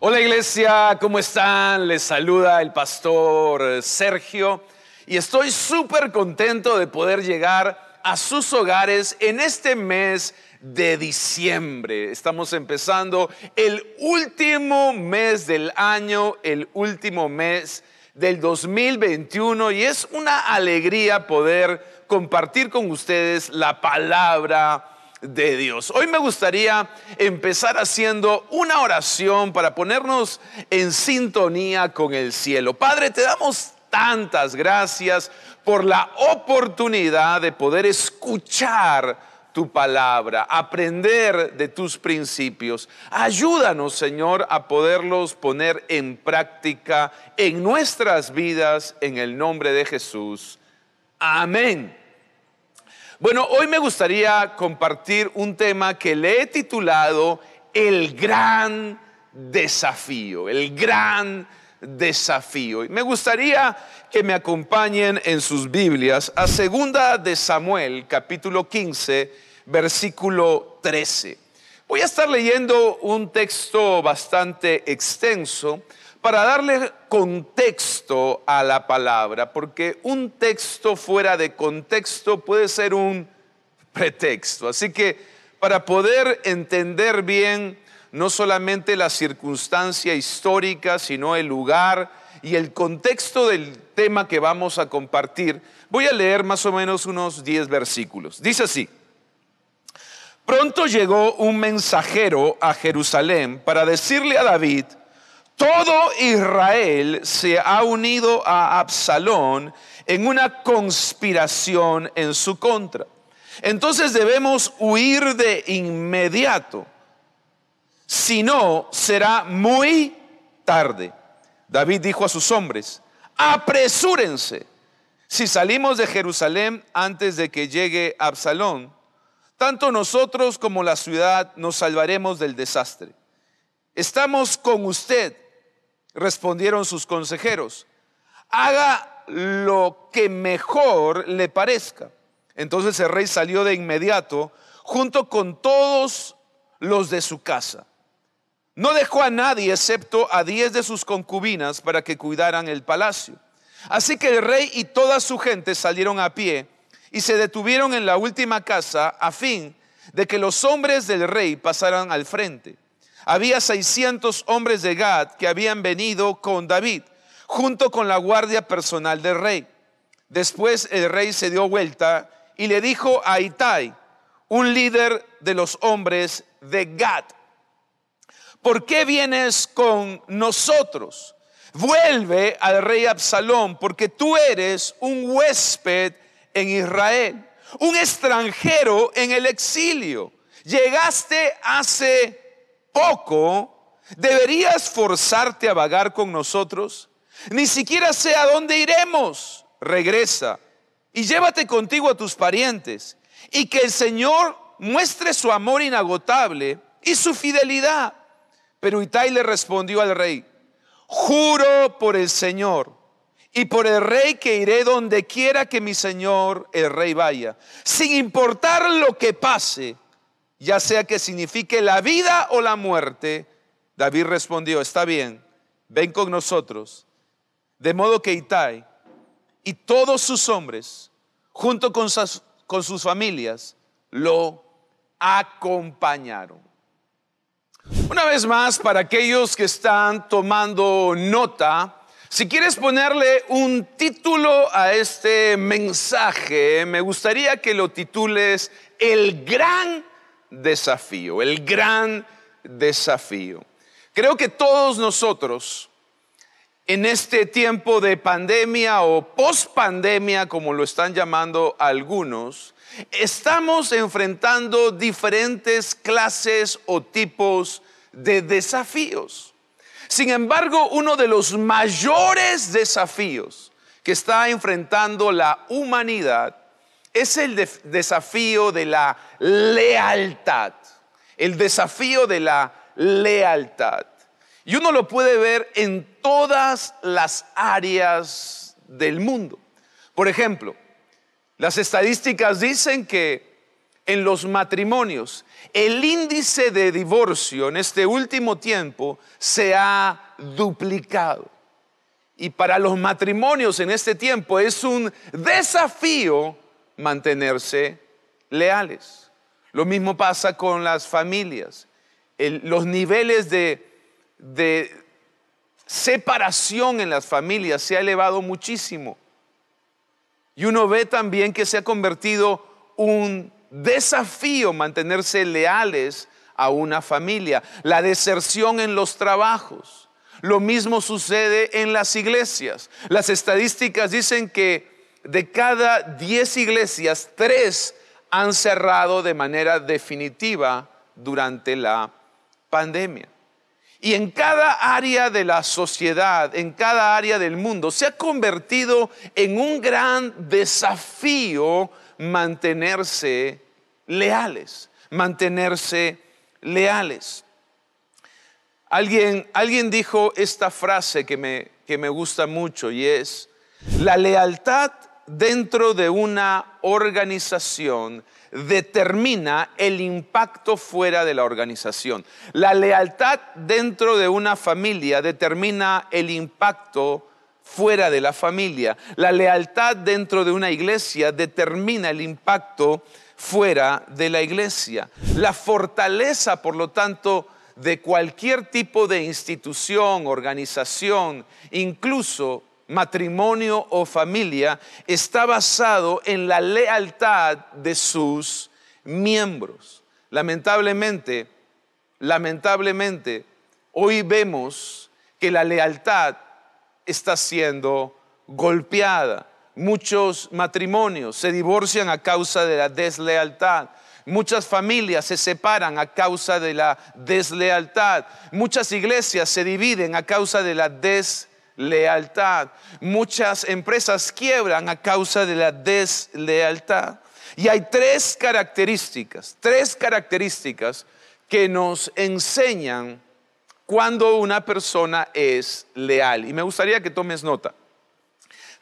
Hola iglesia, ¿cómo están? Les saluda el pastor Sergio y estoy súper contento de poder llegar a sus hogares en este mes de diciembre. Estamos empezando el último mes del año, el último mes del 2021 y es una alegría poder compartir con ustedes la palabra de Dios. Hoy me gustaría empezar haciendo una oración para ponernos en sintonía con el cielo. Padre, te damos tantas gracias por la oportunidad de poder escuchar tu palabra, aprender de tus principios. Ayúdanos, Señor, a poderlos poner en práctica en nuestras vidas en el nombre de Jesús. Amén. Bueno, hoy me gustaría compartir un tema que le he titulado El gran desafío, el gran desafío. Y me gustaría que me acompañen en sus Biblias a segunda de Samuel, capítulo 15, versículo 13. Voy a estar leyendo un texto bastante extenso para darle contexto a la palabra, porque un texto fuera de contexto puede ser un pretexto. Así que para poder entender bien no solamente la circunstancia histórica, sino el lugar y el contexto del tema que vamos a compartir, voy a leer más o menos unos 10 versículos. Dice así, pronto llegó un mensajero a Jerusalén para decirle a David, todo Israel se ha unido a Absalón en una conspiración en su contra. Entonces debemos huir de inmediato. Si no, será muy tarde. David dijo a sus hombres, apresúrense. Si salimos de Jerusalén antes de que llegue Absalón, tanto nosotros como la ciudad nos salvaremos del desastre. Estamos con usted respondieron sus consejeros, haga lo que mejor le parezca. Entonces el rey salió de inmediato junto con todos los de su casa. No dejó a nadie excepto a diez de sus concubinas para que cuidaran el palacio. Así que el rey y toda su gente salieron a pie y se detuvieron en la última casa a fin de que los hombres del rey pasaran al frente había 600 hombres de Gad que habían venido con David, junto con la guardia personal del rey. Después el rey se dio vuelta y le dijo a Itai, un líder de los hombres de Gad, ¿por qué vienes con nosotros? Vuelve al rey Absalón, porque tú eres un huésped en Israel, un extranjero en el exilio. Llegaste hace poco, ¿deberías forzarte a vagar con nosotros? Ni siquiera sé a dónde iremos. Regresa y llévate contigo a tus parientes y que el Señor muestre su amor inagotable y su fidelidad. Pero Itai le respondió al rey, juro por el Señor y por el rey que iré donde quiera que mi Señor el rey vaya, sin importar lo que pase ya sea que signifique la vida o la muerte, David respondió, está bien, ven con nosotros. De modo que Itai y todos sus hombres, junto con sus, familias, lo acompañaron. Una vez más, para aquellos que están tomando nota, si quieres ponerle un título a este mensaje, me gustaría que lo titules El gran desafío, el gran desafío. Creo que todos nosotros en este tiempo de pandemia o post-pandemia, como lo están llamando algunos, estamos enfrentando diferentes clases o tipos de desafíos. Sin embargo, uno de los mayores desafíos que está enfrentando la humanidad es el desafío de la lealtad. El desafío de la lealtad. Y uno lo puede ver en todas las áreas del mundo. Por ejemplo, las estadísticas dicen que en los matrimonios. El índice de divorcio en este último tiempo se ha duplicado. Y para los matrimonios en este tiempo es un desafío mantenerse leales. Lo mismo pasa con las familias. los niveles de, de separación en las familias se ha elevado muchísimo. Y uno ve también que se ha convertido un desafío mantenerse leales a una familia. La deserción en los trabajos. Lo mismo sucede en las iglesias. Las estadísticas dicen que de cada 10 iglesias, 3 han cerrado de manera definitiva durante la pandemia. Y en cada área de la sociedad, en cada área del mundo, se ha convertido en un gran desafío mantenerse leales, mantenerse leales. Alguien, alguien dijo esta frase que me, que me gusta mucho y es, la lealtad dentro de una organización determina el impacto fuera de la organización. La lealtad dentro de una familia determina el impacto fuera de la familia. La lealtad dentro de una iglesia determina el impacto fuera de la iglesia. La fortaleza, por lo tanto, de cualquier tipo de institución, organización, incluso matrimonio o familia está basado en la lealtad de sus miembros. Lamentablemente, lamentablemente, hoy vemos que la lealtad está siendo golpeada. Muchos matrimonios se divorcian a causa de la deslealtad. Muchas familias se separan a causa de la deslealtad. Muchas iglesias se dividen a causa de la deslealtad lealtad. Muchas empresas quiebran a causa de la deslealtad. Y hay tres características, tres características que nos enseñan cuando una persona es leal. Y me gustaría que tomes nota.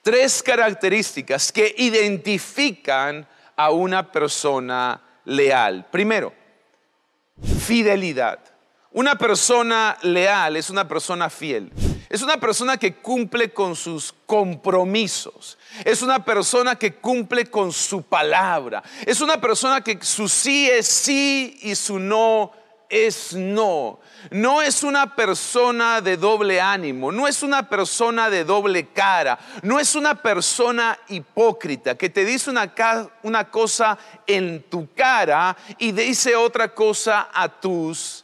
Tres características que identifican a una persona leal. Primero, fidelidad. Una persona leal es una persona fiel. Es una persona que cumple con sus compromisos. Es una persona que cumple con su palabra. Es una persona que su sí es sí y su no es no. No es una persona de doble ánimo, no es una persona de doble cara, no es una persona hipócrita que te dice una, una cosa en tu cara y dice otra cosa a tus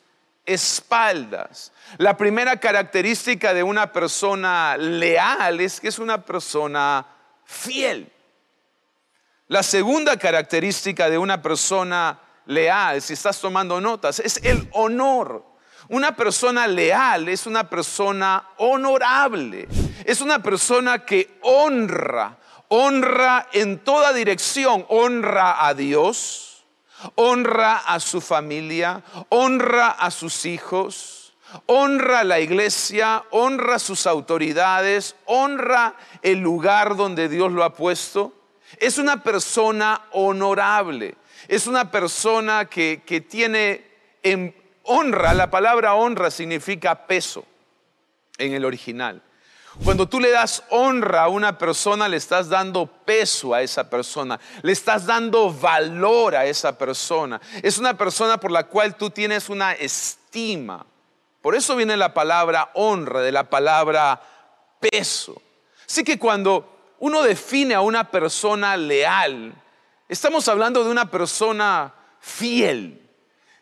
espaldas. La primera característica de una persona leal es que es una persona fiel. La segunda característica de una persona leal, si estás tomando notas, es el honor. Una persona leal es una persona honorable, es una persona que honra, honra en toda dirección, honra a Dios, honra a su familia, honra a sus hijos honra la iglesia, honra sus autoridades, honra el lugar donde Dios lo ha puesto. Es una persona honorable, es una persona que, tiene en honra, la palabra honra significa peso en el original. Cuando tú le das honra a una persona, le estás dando peso a esa persona, le estás dando valor a esa persona. Es una persona por la cual tú tienes una estima. Por eso viene la palabra honra, de la palabra peso. Así que cuando uno define a una persona leal, estamos hablando de una persona fiel,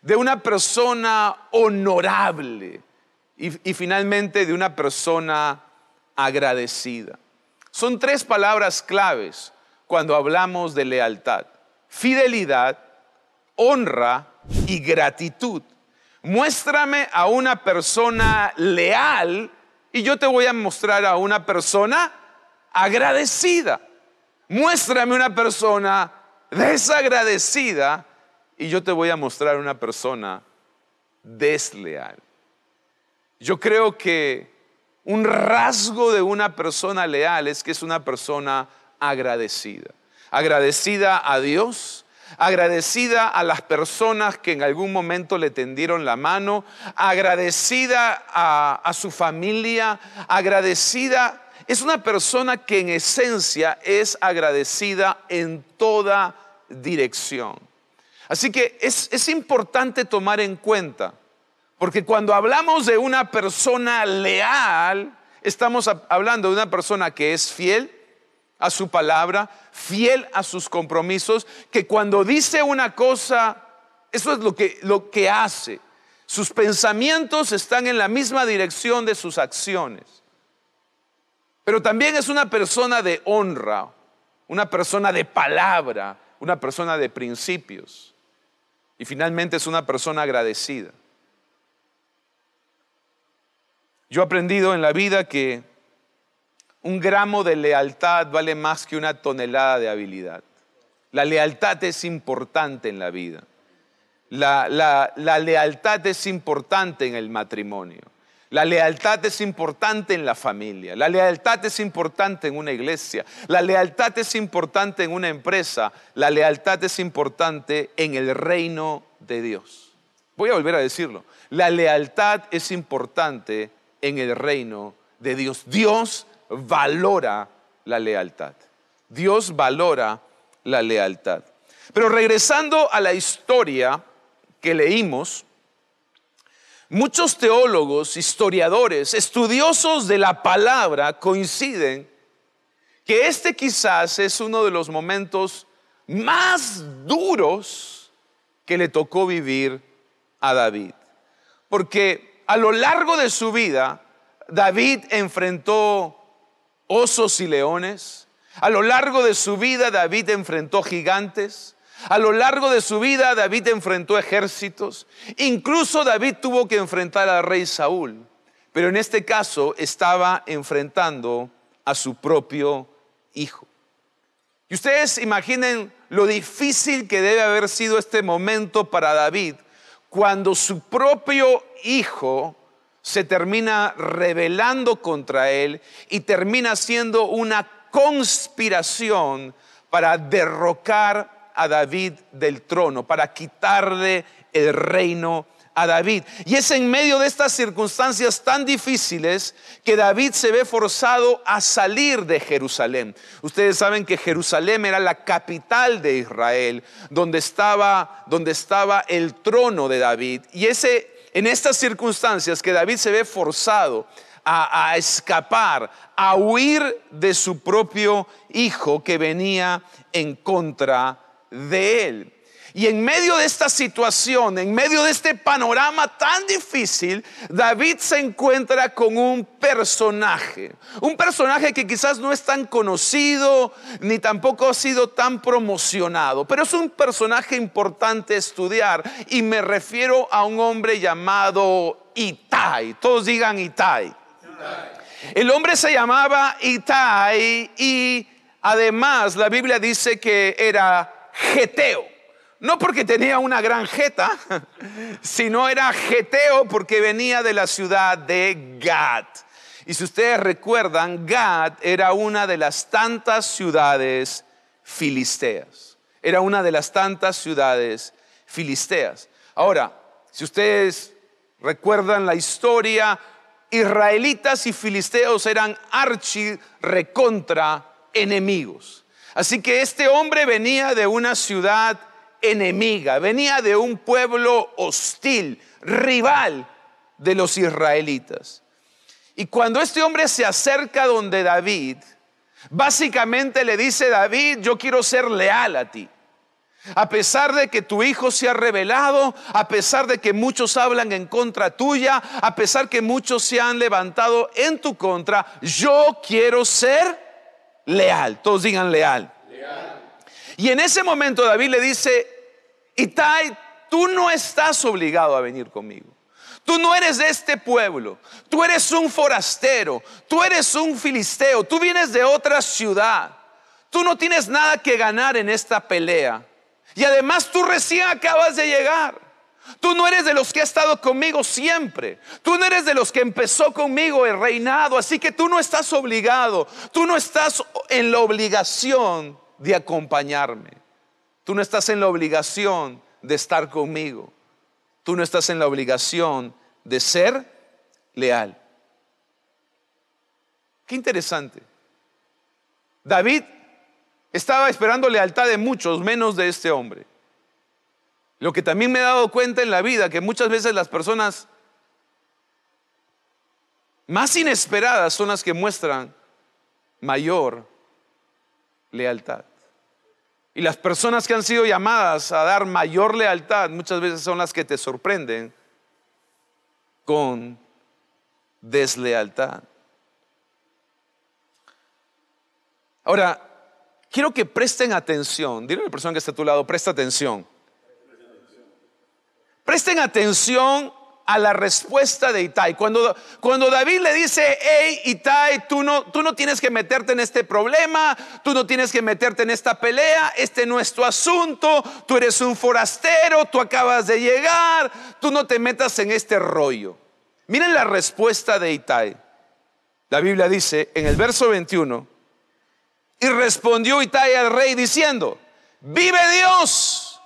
de una persona honorable y, y finalmente de una persona agradecida. Son tres palabras claves cuando hablamos de lealtad. Fidelidad, honra y gratitud. Muéstrame a una persona leal y yo te voy a mostrar a una persona agradecida. Muéstrame una persona desagradecida y yo te voy a mostrar una persona desleal. Yo creo que un rasgo de una persona leal es que es una persona agradecida. Agradecida a Dios, agradecida a las personas que en algún momento le tendieron la mano, agradecida a, su familia, agradecida. Es una persona que en esencia es agradecida en toda dirección. Así que es, es importante tomar en cuenta, porque cuando hablamos de una persona leal, estamos hablando de una persona que es fiel a su palabra, fiel a sus compromisos, que cuando dice una cosa, eso es lo que, lo que hace. Sus pensamientos están en la misma dirección de sus acciones. Pero también es una persona de honra, una persona de palabra, una persona de principios. Y finalmente es una persona agradecida. Yo he aprendido en la vida que un gramo de lealtad vale más que una tonelada de habilidad. La lealtad es importante en la vida. La, la, lealtad es importante en el matrimonio. La lealtad es importante en la familia. La lealtad es importante en una iglesia. La lealtad es importante en una empresa. La lealtad es importante en el reino de Dios. Voy a volver a decirlo. La lealtad es importante en el reino de Dios. Dios valora la lealtad. Dios valora la lealtad. Pero regresando a la historia que leímos, muchos teólogos, historiadores, estudiosos de la palabra coinciden que este quizás es uno de los momentos más duros que le tocó vivir a David. Porque a lo largo de su vida, David enfrentó osos y leones. A lo largo de su vida David enfrentó gigantes. A lo largo de su vida David enfrentó ejércitos. Incluso David tuvo que enfrentar al rey Saúl. Pero en este caso estaba enfrentando a su propio hijo. Y ustedes imaginen lo difícil que debe haber sido este momento para David cuando su propio hijo se termina rebelando contra él y termina siendo una conspiración para derrocar a David del trono, para quitarle el reino a David. Y es en medio de estas circunstancias tan difíciles que David se ve forzado a salir de Jerusalén. Ustedes saben que Jerusalén era la capital de Israel, donde estaba, donde estaba el trono de David. Y ese en estas circunstancias que David se ve forzado a, a, escapar, a huir de su propio hijo que venía en contra de él. Y en medio de esta situación, en medio de este panorama tan difícil, David se encuentra con un personaje. Un personaje que quizás no es tan conocido ni tampoco ha sido tan promocionado, pero es un personaje importante estudiar y me refiero a un hombre llamado Itai. Todos digan Itai. El hombre se llamaba Itai y además la Biblia dice que era Geteo. No porque tenía una gran jeta, sino era geteo porque venía de la ciudad de Gad. Y si ustedes recuerdan, Gad era una de las tantas ciudades filisteas. Era una de las tantas ciudades filisteas. Ahora, si ustedes recuerdan la historia, israelitas y filisteos eran archi recontra enemigos. Así que este hombre venía de una ciudad enemiga, venía de un pueblo hostil, rival de los israelitas. Y cuando este hombre se acerca donde David, básicamente le dice, David, yo quiero ser leal a ti. A pesar de que tu hijo se ha revelado, a pesar de que muchos hablan en contra tuya, a pesar que muchos se han levantado en tu contra, yo quiero ser leal. Todos digan leal. Y en ese momento David le dice, Itai, tú no estás obligado a venir conmigo. Tú no eres de este pueblo, tú eres un forastero, tú eres un filisteo, tú vienes de otra ciudad, tú no tienes nada que ganar en esta pelea. Y además tú recién acabas de llegar. Tú no eres de los que ha estado conmigo siempre. Tú no eres de los que empezó conmigo el reinado. Así que tú no estás obligado. Tú no estás en la obligación de acompañarme. Tú no estás en la obligación de estar conmigo. Tú no estás en la obligación de ser leal. Qué interesante. David estaba esperando lealtad de muchos, menos de este hombre. Lo que también me he dado cuenta en la vida, que muchas veces las personas más inesperadas son las que muestran mayor lealtad. Y las personas que han sido llamadas a dar mayor lealtad muchas veces son las que te sorprenden con deslealtad. Ahora, quiero que presten atención. Dile a la persona que está a tu lado, presta atención. Presten atención a la respuesta de Itai. Cuando, cuando David le dice, hey Itai, tú no, tú no tienes que meterte en este problema, tú no tienes que meterte en esta pelea, este no es tu asunto, tú eres un forastero, tú acabas de llegar, tú no te metas en este rollo. Miren la respuesta de Itai. La Biblia dice en el verso 21, y respondió Itai al rey diciendo, vive Dios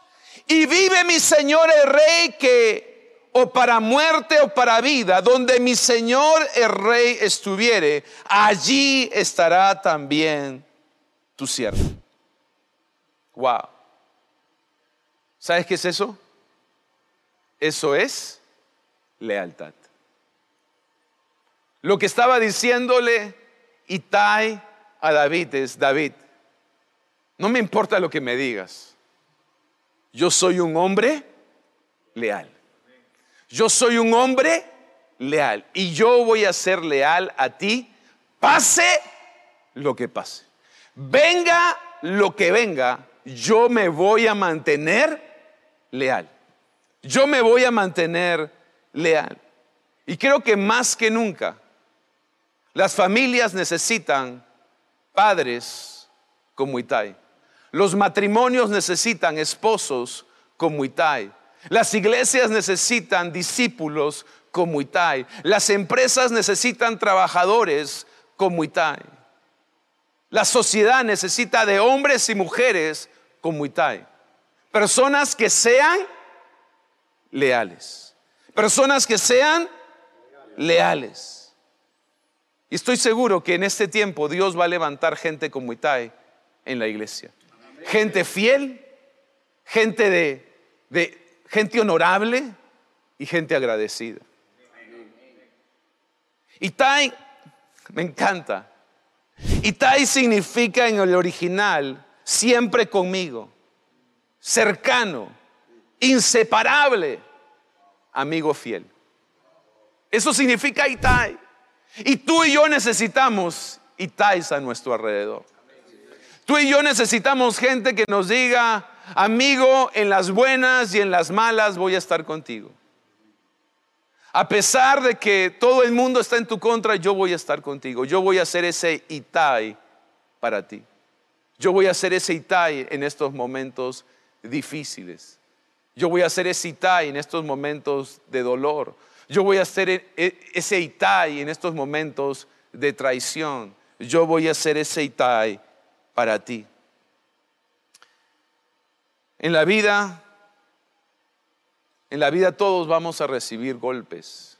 y vive mi Señor el rey que o para muerte o para vida, donde mi Señor el Rey estuviere, allí estará también tu siervo. Wow. ¿Sabes qué es eso? Eso es lealtad. Lo que estaba diciéndole Itai a David es, David, no me importa lo que me digas, yo soy un hombre leal. Yo soy un hombre leal y yo voy a ser leal a ti, pase lo que pase. Venga lo que venga, yo me voy a mantener leal. Yo me voy a mantener leal. Y creo que más que nunca, las familias necesitan padres como Itai. Los matrimonios necesitan esposos como Itai. Las iglesias necesitan discípulos como Itai. Las empresas necesitan trabajadores como Itai. La sociedad necesita de hombres y mujeres como Itai. Personas que sean leales. Personas que sean leales. Y estoy seguro que en este tiempo Dios va a levantar gente como Itai en la iglesia. Gente fiel, gente de, de, gente honorable y gente agradecida. Itai, me encanta. Itai significa en el original siempre conmigo, cercano, inseparable, amigo fiel. Eso significa Itai. Y tú y yo necesitamos Itais a nuestro alrededor. Tú y yo necesitamos gente que nos diga, amigo, en las buenas y en las malas voy a estar contigo. A pesar de que todo el mundo está en tu contra, yo voy a estar contigo. Yo voy a ser ese Itai para ti. Yo voy a ser ese Itai en estos momentos difíciles. Yo voy a ser ese Itai en estos momentos de dolor. Yo voy a ser e, e, ese Itai en estos momentos de traición. Yo voy a ser ese Itai para ti. En la vida, en la vida todos vamos a recibir golpes.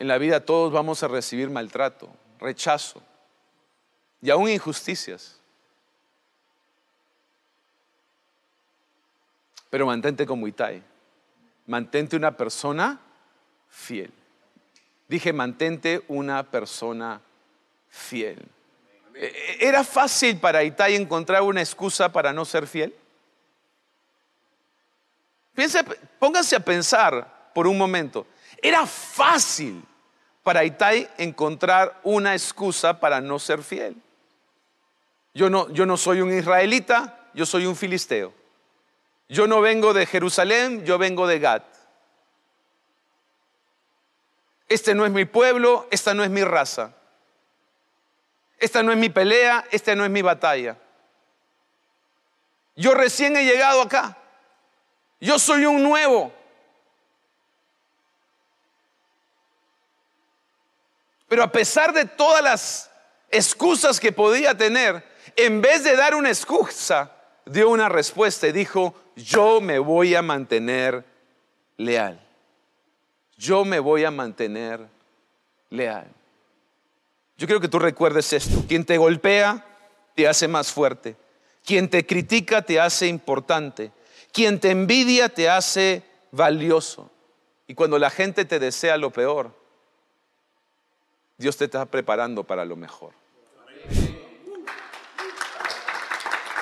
En la vida todos vamos a recibir maltrato, rechazo y aún injusticias. Pero mantente como Itai. Mantente una persona fiel. Dije, mantente una persona fiel. Eh, ¿Era fácil para Itai encontrar una excusa para no ser fiel? pónganse a pensar por un momento. Era fácil para Itai encontrar una excusa para no ser fiel. Yo no, yo no soy un israelita, yo soy un filisteo. Yo no vengo de Jerusalén, yo vengo de Gad. Este no es mi pueblo, esta no es mi raza. Esta no es mi pelea, esta no es mi batalla. Yo recién he llegado acá. Yo soy un nuevo. Pero a pesar de todas las excusas que podía tener, en vez de dar una excusa, dio una respuesta y dijo, yo me voy a mantener leal. Yo me voy a mantener leal. Yo quiero que tú recuerdes esto. Quien te golpea te hace más fuerte. Quien te critica te hace importante. Quien te envidia te hace valioso. Y cuando la gente te desea lo peor, Dios te está preparando para lo mejor.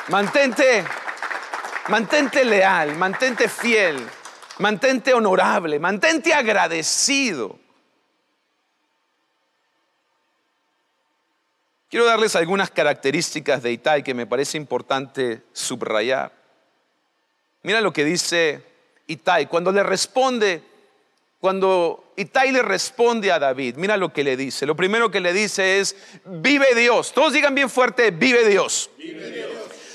Mantente, mantente leal, mantente fiel, mantente honorable, mantente agradecido. Quiero darles algunas características de Itai que me parece importante subrayar. Mira lo que dice Itai cuando le responde, cuando Itai le responde a David, mira lo que le dice. Lo primero que le dice es, vive Dios. Todos digan bien fuerte, vive Dios. Vive Dios.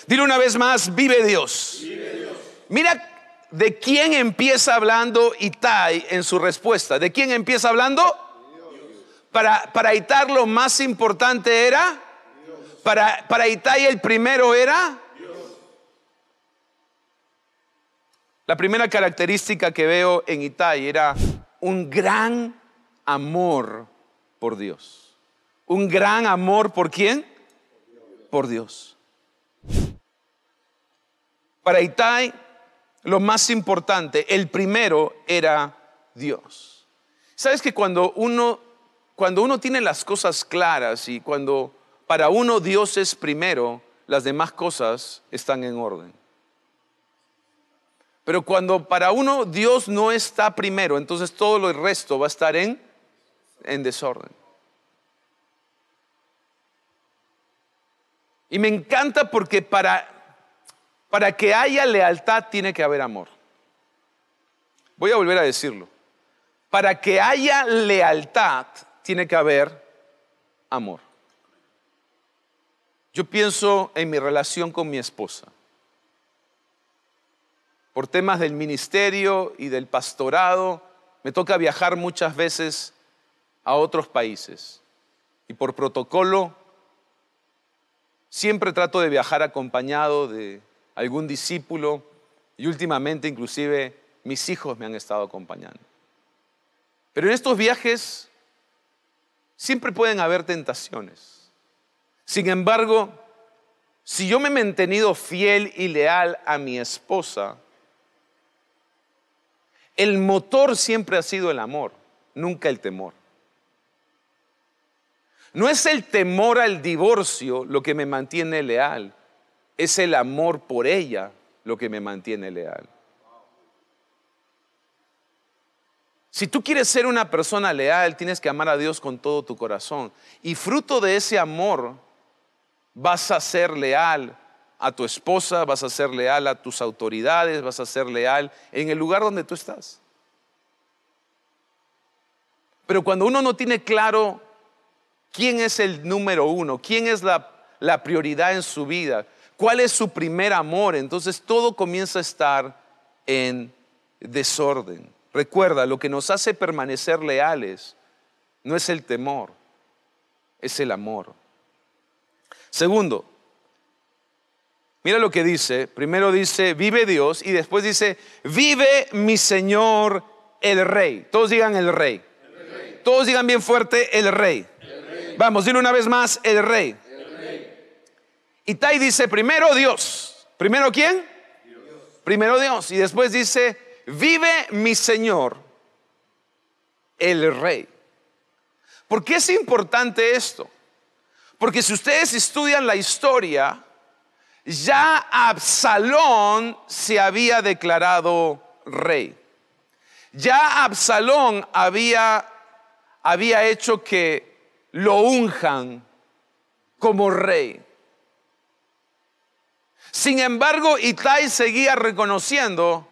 Dile una vez más, vive Dios. Vive Dios. Mira de quién empieza hablando Itai en su respuesta. ¿De quién empieza hablando? Para, para Itai lo más importante era, para, para Itai el primero era, la primera característica que veo en Itai era un gran amor por Dios. Un gran amor por quién? Por Dios. Para Itai, lo más importante, el primero era Dios. ¿Sabes que cuando uno cuando uno tiene las cosas claras y cuando para uno Dios es primero, las demás cosas están en orden. Pero cuando para uno Dios no está primero, entonces todo lo resto va a estar en, en desorden. Y me encanta porque para, para que haya lealtad tiene que haber amor. Voy a volver a decirlo. Para que haya lealtad tiene que haber amor. Yo pienso en mi relación con mi esposa. Por temas del ministerio y del pastorado, me toca viajar muchas veces a otros países. Y por protocolo, siempre trato de viajar acompañado de algún discípulo y últimamente inclusive mis hijos me han estado acompañando. Pero en estos viajes Siempre pueden haber tentaciones. Sin embargo, si yo me he mantenido fiel y leal a mi esposa, el motor siempre ha sido el amor, nunca el temor. No es el temor al divorcio lo que me mantiene leal, es el amor por ella lo que me mantiene leal. Si tú quieres ser una persona leal, tienes que amar a Dios con todo tu corazón. Y fruto de ese amor vas a ser leal a tu esposa, vas a ser leal a tus autoridades, vas a ser leal en el lugar donde tú estás. Pero cuando uno no tiene claro quién es el número uno, quién es la, prioridad en su vida, cuál es su primer amor, entonces todo comienza a estar en desorden. Recuerda, lo que nos hace permanecer leales no es el temor, es el amor. Segundo, mira lo que dice. Primero dice, vive Dios y después dice, vive mi Señor el Rey. Todos digan el Rey. Todos digan bien fuerte el Rey. Vamos, dile una vez más, el Rey. Y Tai dice, primero Dios. ¿Primero quién? Primero Dios. Y después dice, vive mi Señor, el Rey. ¿Por qué es importante esto? Porque si ustedes estudian la historia, ya Absalón se había declarado rey. Ya Absalón había, había hecho que lo unjan como rey. Sin embargo, Itai seguía reconociendo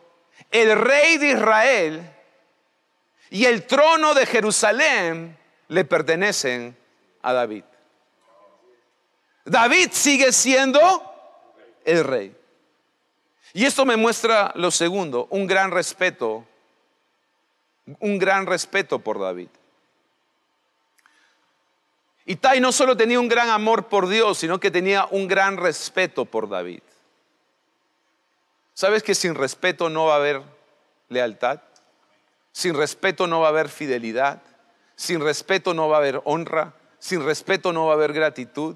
el rey de Israel y el trono de Jerusalén le pertenecen a David. David sigue siendo el rey. Y esto me muestra lo segundo, un gran respeto, un gran respeto por David. Itai no solo tenía un gran amor por Dios, sino que tenía un gran respeto por David. ¿Sabes que sin respeto no va a haber lealtad? Sin respeto no va a haber fidelidad. Sin respeto no va a haber honra. Sin respeto no va a haber gratitud.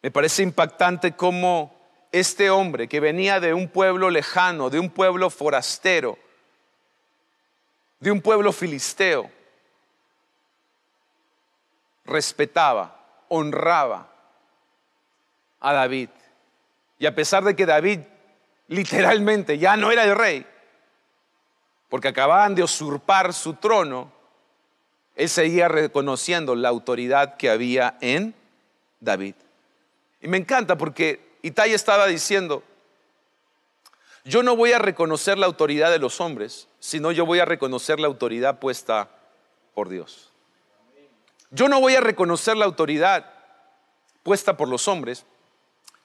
Me parece impactante cómo este hombre que venía de un pueblo lejano, de un pueblo forastero, de un pueblo filisteo, respetaba, honraba a David. Y a pesar de que David literalmente ya no era el rey, porque acababan de usurpar su trono, él seguía reconociendo la autoridad que había en David. Y me encanta porque Itai estaba diciendo, yo no voy a reconocer la autoridad de los hombres, sino yo voy a reconocer la autoridad puesta por Dios. Yo no voy a reconocer la autoridad puesta por los hombres,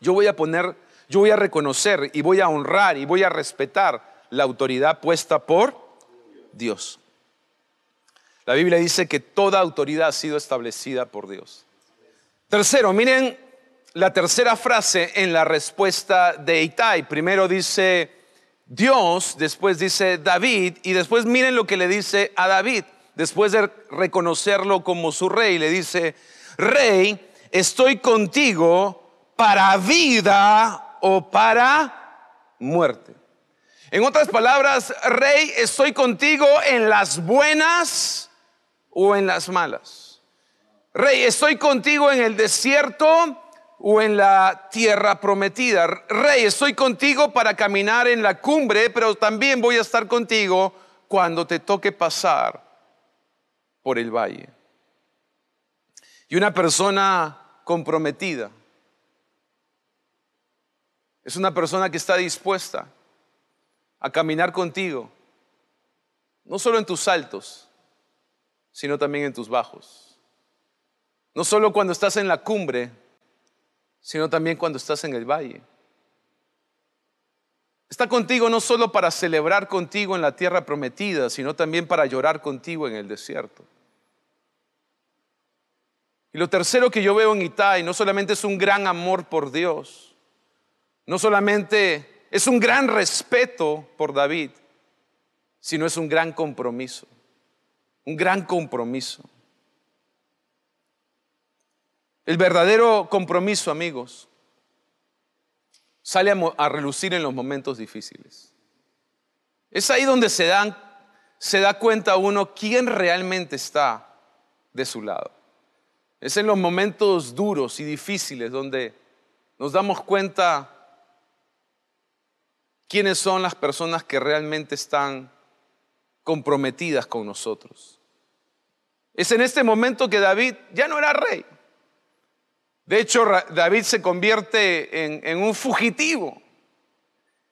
yo voy a poner, yo voy a reconocer y voy a honrar y voy a respetar la autoridad puesta por Dios. La Biblia dice que toda autoridad ha sido establecida por Dios. Tercero, miren la tercera frase en la respuesta de Itai. Primero dice Dios, después dice David y después miren lo que le dice a David. Después de reconocerlo como su rey, le dice, rey, estoy contigo para vida o para muerte. En otras palabras, rey, estoy contigo en las buenas o en las malas. Rey, estoy contigo en el desierto o en la tierra prometida. Rey, estoy contigo para caminar en la cumbre, pero también voy a estar contigo cuando te toque pasar por el valle. Y una persona comprometida es una persona que está dispuesta a caminar contigo, no solo en tus altos, sino también en tus bajos. No solo cuando estás en la cumbre, sino también cuando estás en el valle. Está contigo no solo para celebrar contigo en la tierra prometida, sino también para llorar contigo en el desierto. Y lo tercero que yo veo en Itai no solamente es un gran amor por Dios, no solamente es un gran respeto por David, sino es un gran compromiso, un gran compromiso. El verdadero compromiso, amigos, sale a, relucir en los momentos difíciles. Es ahí donde se, se da cuenta uno quién realmente está de su lado. Es en los momentos duros y difíciles donde nos damos cuenta quiénes son las personas que realmente están comprometidas con nosotros. Es en este momento que David ya no era rey. De hecho, David se convierte en, un fugitivo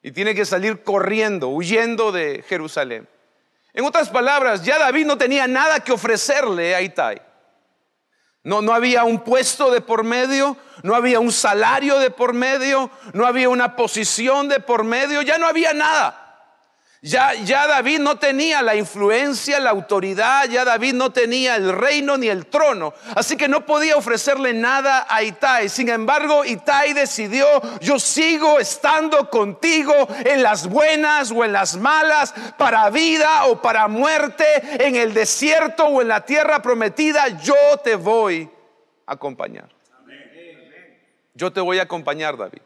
y tiene que salir corriendo, huyendo de Jerusalén. En otras palabras, ya David no tenía nada que ofrecerle a Itai. No, no había un puesto de por medio, no había un salario de por medio, no había una posición de por medio, ya no había nada. Ya, ya David no tenía la influencia, la autoridad, ya David no tenía el reino ni el trono, así que no podía ofrecerle nada a Itai. Sin embargo, Itai decidió, yo sigo estando contigo en las buenas o en las malas, para vida o para muerte, en el desierto o en la tierra prometida, yo te voy a acompañar. Yo te voy a acompañar, David.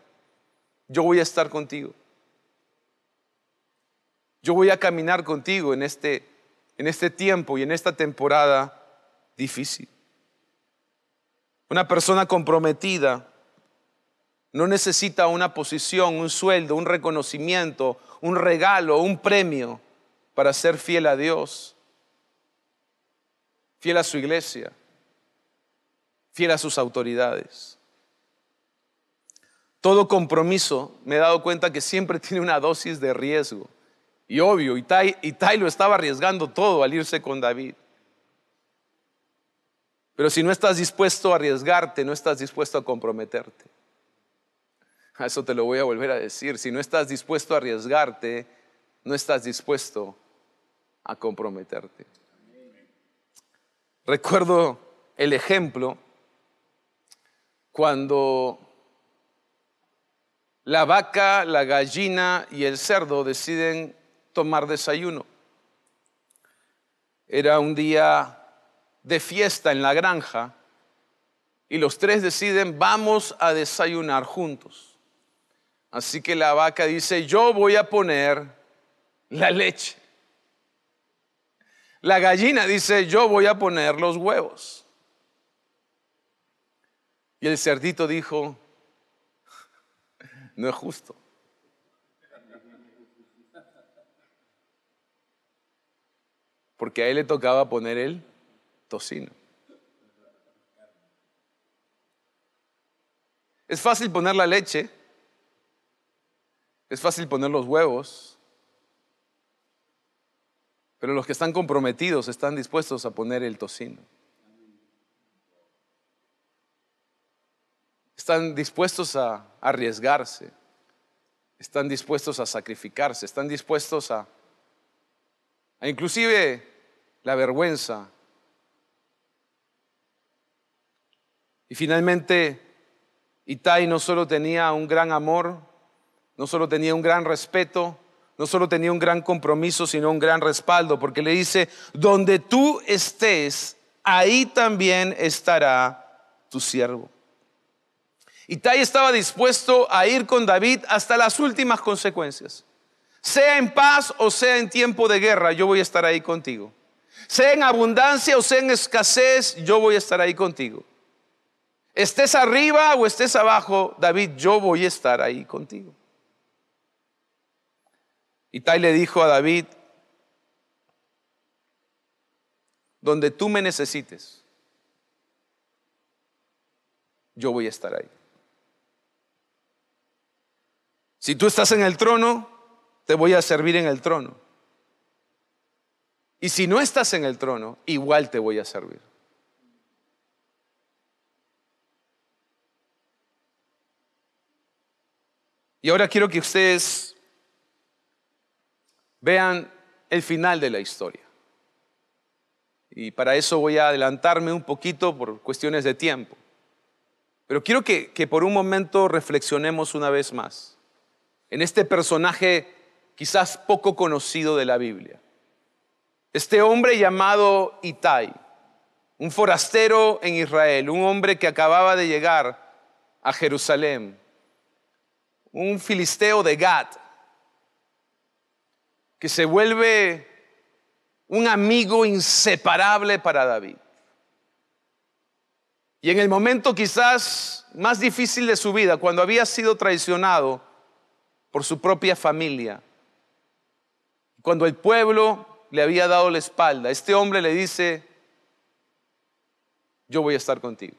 Yo voy a estar contigo. Yo voy a caminar contigo en este, en este tiempo y en esta temporada difícil. Una persona comprometida no necesita una posición, un sueldo, un reconocimiento, un regalo, un premio para ser fiel a Dios, fiel a su iglesia, fiel a sus autoridades. Todo compromiso, me he dado cuenta que siempre tiene una dosis de riesgo. Y obvio, Itai, Itai lo estaba arriesgando todo al irse con David. Pero si no estás dispuesto a arriesgarte, no estás dispuesto a comprometerte. A eso te lo voy a volver a decir. Si no estás dispuesto a arriesgarte, no estás dispuesto a comprometerte. Recuerdo el ejemplo cuando la vaca, la gallina y el cerdo deciden tomar desayuno. Era un día de fiesta en la granja y los tres deciden vamos a desayunar juntos. Así que la vaca dice, yo voy a poner la leche. La gallina dice, yo voy a poner los huevos. Y el cerdito dijo, no es justo. Porque a él le tocaba poner el tocino. Es fácil poner la leche, es fácil poner los huevos, pero los que están comprometidos están dispuestos a poner el tocino. Están dispuestos a arriesgarse. Están dispuestos a sacrificarse. Están dispuestos a, inclusive la vergüenza. Y finalmente, Itai no solo tenía un gran amor, no solo tenía un gran respeto, no solo tenía un gran compromiso, sino un gran respaldo, porque le dice, donde tú estés, ahí también estará tu siervo. Y Tai estaba dispuesto a ir con David hasta las últimas consecuencias. Sea en paz o sea en tiempo de guerra, yo voy a estar ahí contigo. Sea en abundancia o sea en escasez, yo voy a estar ahí contigo. Estés arriba o estés abajo, David, yo voy a estar ahí contigo. Y Tai le dijo a David, donde tú me necesites, yo voy a estar ahí. Si tú estás en el trono, te voy a servir en el trono. Y si no estás en el trono, igual te voy a servir. Y ahora quiero que ustedes vean el final de la historia. Y para eso voy a adelantarme un poquito por cuestiones de tiempo. Pero quiero que, que, por un momento reflexionemos una vez más en este personaje quizás poco conocido de la Biblia. Este hombre llamado Itai, un forastero en Israel, un hombre que acababa de llegar a Jerusalén, un filisteo de Gat, que se vuelve un amigo inseparable para David. Y en el momento quizás más difícil de su vida, cuando había sido traicionado por su propia familia, cuando el pueblo le había dado la espalda, este hombre le dice, yo voy a estar contigo.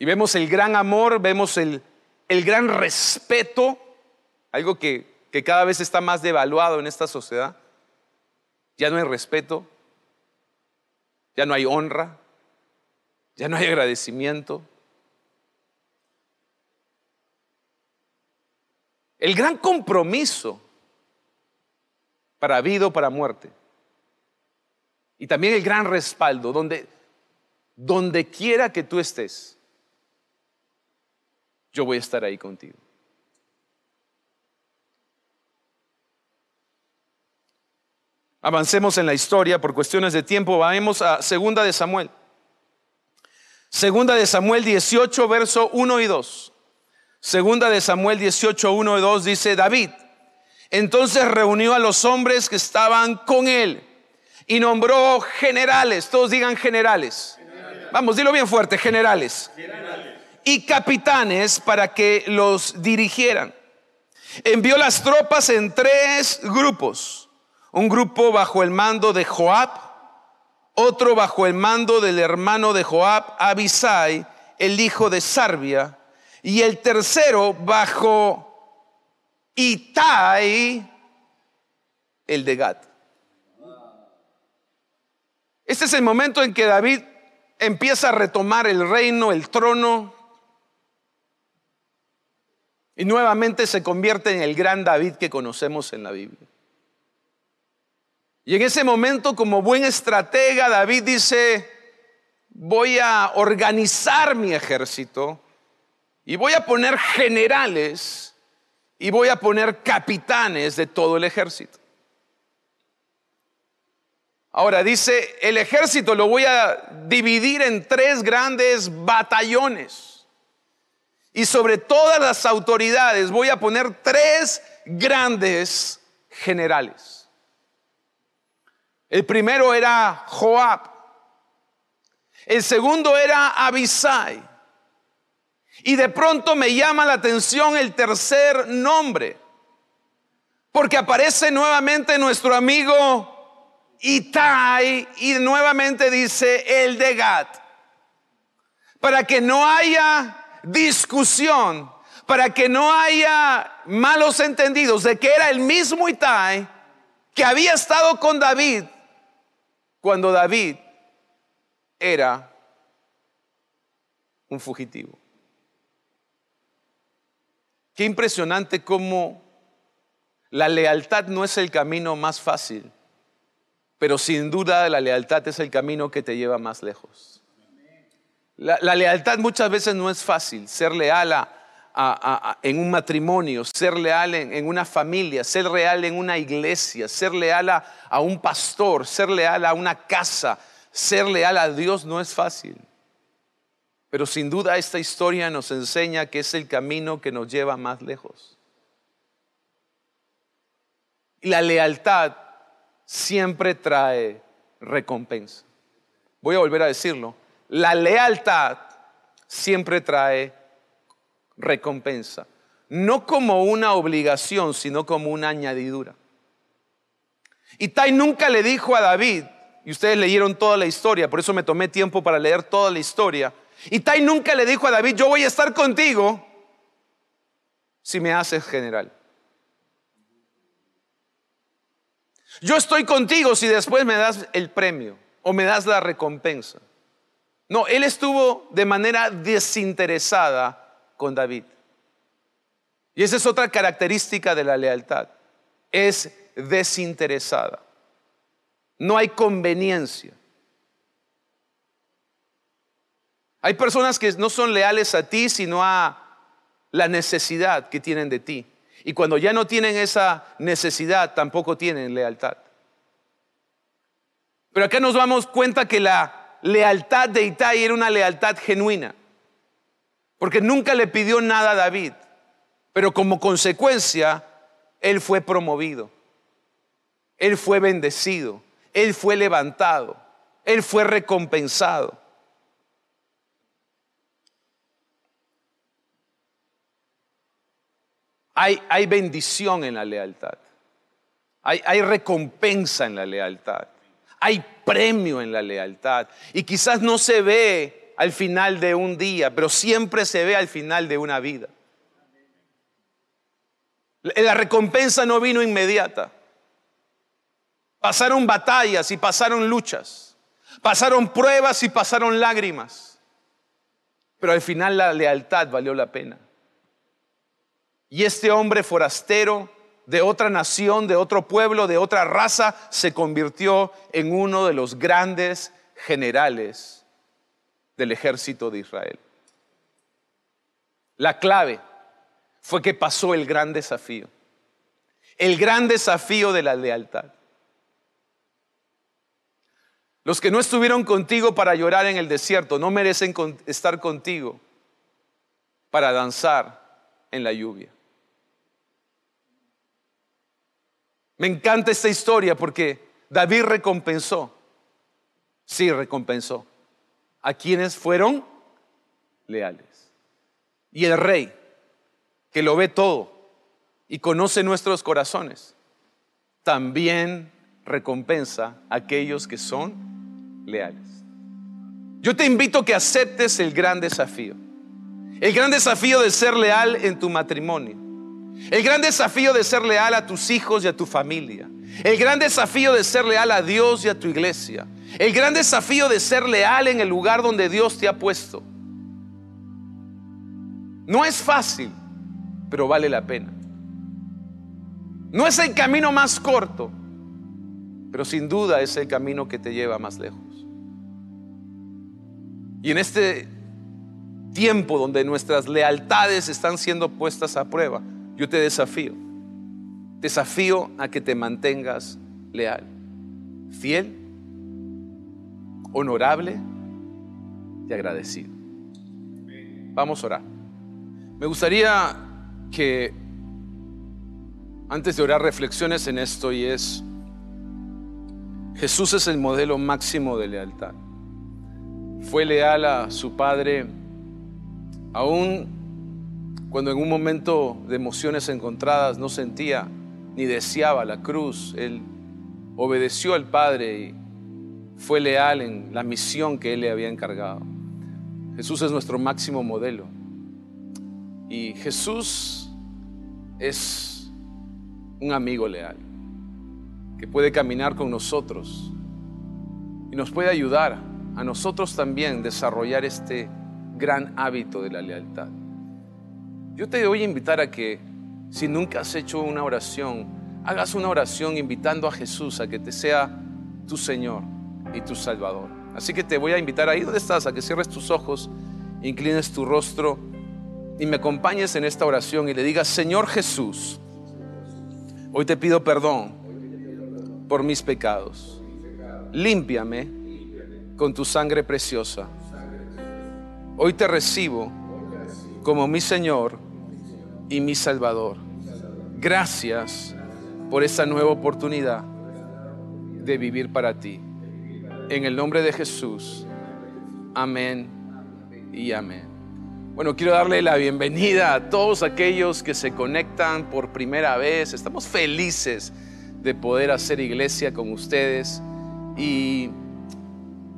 Y vemos el gran amor, vemos el, el gran respeto, algo que que cada vez está más devaluado en esta sociedad. Ya no hay respeto, ya no hay honra, ya no hay agradecimiento. El gran compromiso para vida o para muerte. Y también el gran respaldo, donde, donde quiera que tú estés, yo voy a estar ahí contigo. Avancemos en la historia por cuestiones de tiempo. Vamos a Segunda de Samuel. Segunda de Samuel 18, verso 1 y 2. Segunda de Samuel 18, 1 y 2 dice, David, entonces reunió a los hombres que estaban con él y nombró generales, todos digan generales. Vamos, dilo bien fuerte, generales. Y capitanes para que los dirigieran. Envió las tropas en tres grupos un grupo bajo el mando de Joab, otro bajo el mando del hermano de Joab, Abisai, el hijo de Sarbia, y el tercero bajo Itai, el de Gad. Este es el momento en que David empieza a retomar el reino, el trono, y nuevamente se convierte en el gran David que conocemos en la Biblia. Y en ese momento, como buen estratega, David dice, voy a organizar mi ejército y voy a poner generales y voy a poner capitanes de todo el ejército. Ahora dice, el ejército lo voy a dividir en tres grandes batallones. Y sobre todas las autoridades voy a poner tres grandes generales. El primero era Joab. El segundo era Abisai. Y de pronto me llama la atención el tercer nombre. Porque aparece nuevamente nuestro amigo Itai y nuevamente dice el de Gad. Para que no haya discusión, para que no haya malos entendidos de que era el mismo Itai que había estado con David cuando David era un fugitivo. Impresionante cómo la lealtad no es el camino más fácil pero sin duda la lealtad es el camino que te lleva más lejos. La, lealtad muchas veces no es fácil, ser leal en un matrimonio, ser leal en, una familia, ser leal en una iglesia, ser leal a un pastor, ser leal a una casa, ser leal a Dios no es fácil. Pero sin duda esta historia nos enseña que es el camino que nos lleva más lejos. Y la lealtad siempre trae recompensa. Voy a volver a decirlo. La lealtad siempre trae recompensa. No como una obligación, sino como una añadidura. Y Tai nunca le dijo a David, y ustedes leyeron toda la historia, por eso me tomé tiempo para leer toda la historia. Y Tai nunca le dijo a David, yo voy a estar contigo si me haces general. Yo estoy contigo si después me das el premio o me das la recompensa. No, él estuvo de manera desinteresada con David. Y esa es otra característica de la lealtad. Es desinteresada. No hay conveniencia. Hay personas que no son leales a ti, sino a la necesidad que tienen de ti. Y cuando ya no tienen esa necesidad, tampoco tienen lealtad. Pero acá nos damos cuenta que la lealtad de Itai era una lealtad genuina. Porque nunca le pidió nada a David. Pero como consecuencia, él fue promovido. Él fue bendecido. Él fue levantado. Él fue recompensado. Hay, bendición en la lealtad. Hay, hay recompensa en la lealtad. Hay premio en la lealtad. Y quizás no se ve al final de un día, pero siempre se ve al final de una vida. La recompensa no vino inmediata. Pasaron batallas y pasaron luchas. Pasaron pruebas y pasaron lágrimas. Pero al final la lealtad valió la pena. Y este hombre forastero de otra nación, de otro pueblo, de otra raza, se convirtió en uno de los grandes generales del ejército de Israel. La clave fue que pasó el gran desafío, el gran desafío de la lealtad. Los que no estuvieron contigo para llorar en el desierto no merecen estar contigo para danzar en la lluvia. Me encanta esta historia porque David recompensó, sí recompensó, a quienes fueron leales. Y el rey, que lo ve todo y conoce nuestros corazones, también recompensa a aquellos que son leales. Yo te invito a que aceptes el gran desafío. El gran desafío de ser leal en tu matrimonio. El gran desafío de ser leal a tus hijos y a tu familia. El gran desafío de ser leal a Dios y a tu iglesia. El gran desafío de ser leal en el lugar donde Dios te ha puesto. No es fácil, pero vale la pena. No es el camino más corto, pero sin duda es el camino que te lleva más lejos. Y en este tiempo donde nuestras lealtades están siendo puestas a prueba, yo te desafío, desafío a que te mantengas leal, fiel, honorable y agradecido. Vamos a orar. Me gustaría que antes de orar reflexiones en esto y es, Jesús es el modelo máximo de lealtad. Fue leal a su Padre aún cuando en un momento de emociones encontradas no sentía ni deseaba la cruz. Él obedeció al Padre y fue leal en la misión que Él le había encargado. Jesús es nuestro máximo modelo. Y Jesús es un amigo leal que puede caminar con nosotros y nos puede ayudar a nosotros también desarrollar este gran hábito de la lealtad. Yo te voy a invitar a que si nunca has hecho una oración, hagas una oración invitando a Jesús a que te sea tu Señor y tu Salvador. Así que te voy a invitar ahí donde estás a que cierres tus ojos, inclines tu rostro y me acompañes en esta oración y le digas, Señor Jesús, Hoy te pido perdón por mis pecados. Límpiame con tu sangre preciosa. Hoy te recibo como mi Señor y mi Salvador. Gracias por esta nueva oportunidad de vivir para ti. En el nombre de Jesús. Amén y amén. Bueno, quiero darle la bienvenida a todos aquellos que se conectan por primera vez. Estamos felices de poder hacer iglesia con ustedes. Y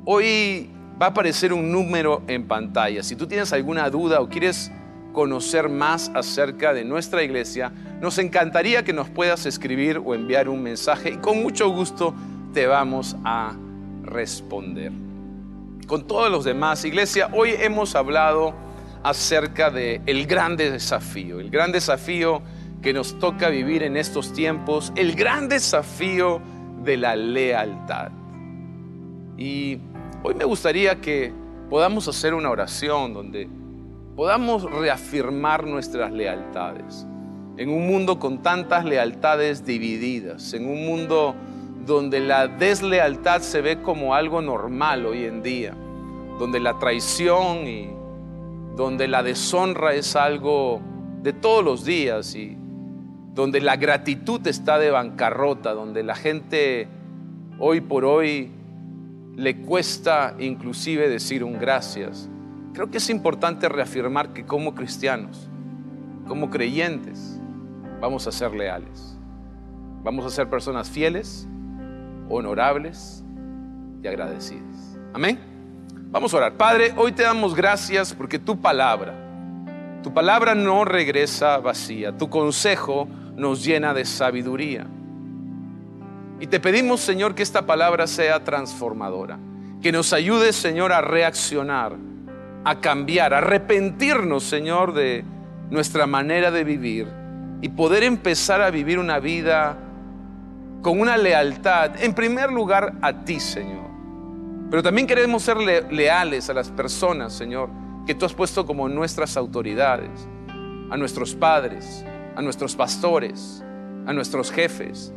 hoy va a aparecer un número en pantalla. Si tú tienes alguna duda o quieres conocer más acerca de nuestra iglesia, nos encantaría que nos puedas escribir o enviar un mensaje y con mucho gusto te vamos a responder. Con todos los demás, iglesia, hoy hemos hablado acerca de el gran desafío, el gran desafío que nos toca vivir en estos tiempos, el gran desafío de la lealtad. Y hoy me gustaría que podamos hacer una oración donde podamos reafirmar nuestras lealtades. En un mundo con tantas lealtades divididas, en un mundo donde la deslealtad se ve como algo normal hoy en día, donde la traición y donde la deshonra es algo de todos los días y donde la gratitud está de bancarrota, donde la gente hoy por hoy le cuesta inclusive decir un gracias. Creo que es importante reafirmar que como cristianos, como creyentes, vamos a ser leales. Vamos a ser personas fieles, honorables y agradecidas. Amén. Vamos a orar. Padre, hoy te damos gracias porque tu palabra, tu palabra no regresa vacía, tu consejo nos llena de sabiduría. Y te pedimos, Señor, que esta palabra sea transformadora, que nos ayude, Señor, a reaccionar, a cambiar, a arrepentirnos, Señor, de nuestra manera de vivir y poder empezar a vivir una vida con una lealtad, en primer lugar, a ti, Señor pero también queremos ser leales a las personas, Señor, que tú has puesto como nuestras autoridades, a nuestros padres, a nuestros pastores, a nuestros jefes.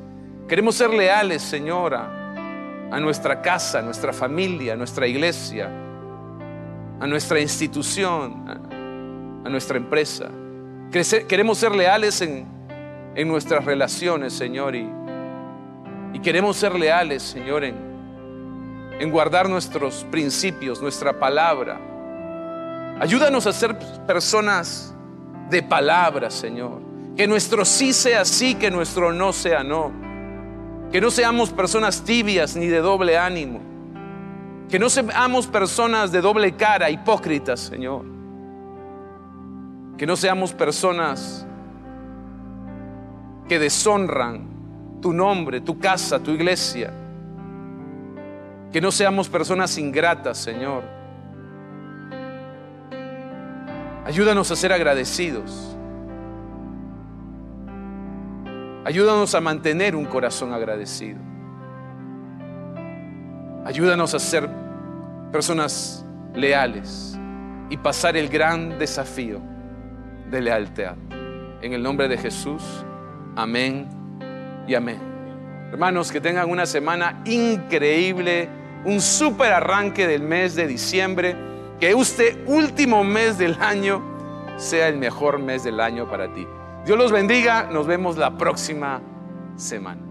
Queremos ser leales, Señor, a, nuestra casa, a nuestra familia, a nuestra iglesia, a nuestra institución, a, nuestra empresa. Queremos ser leales en, nuestras relaciones, Señor, y, y queremos ser leales, Señor, en, en guardar nuestros principios, nuestra palabra. Ayúdanos a ser personas de palabra, Señor. Que nuestro sí sea sí, que nuestro no sea no. Que no seamos personas tibias ni de doble ánimo. Que no seamos personas de doble cara, hipócritas, Señor. Que no seamos personas que deshonran tu nombre, tu casa, tu iglesia. Que no seamos personas ingratas, Señor. Ayúdanos a ser agradecidos. Ayúdanos a mantener un corazón agradecido. Ayúdanos a ser personas leales y pasar el gran desafío de lealtad. En el nombre de Jesús, amén y amén. Hermanos, que tengan una semana increíble, un súper arranque del mes de diciembre, que este último mes del año sea el mejor mes del año para ti. Dios los bendiga, nos vemos la próxima semana.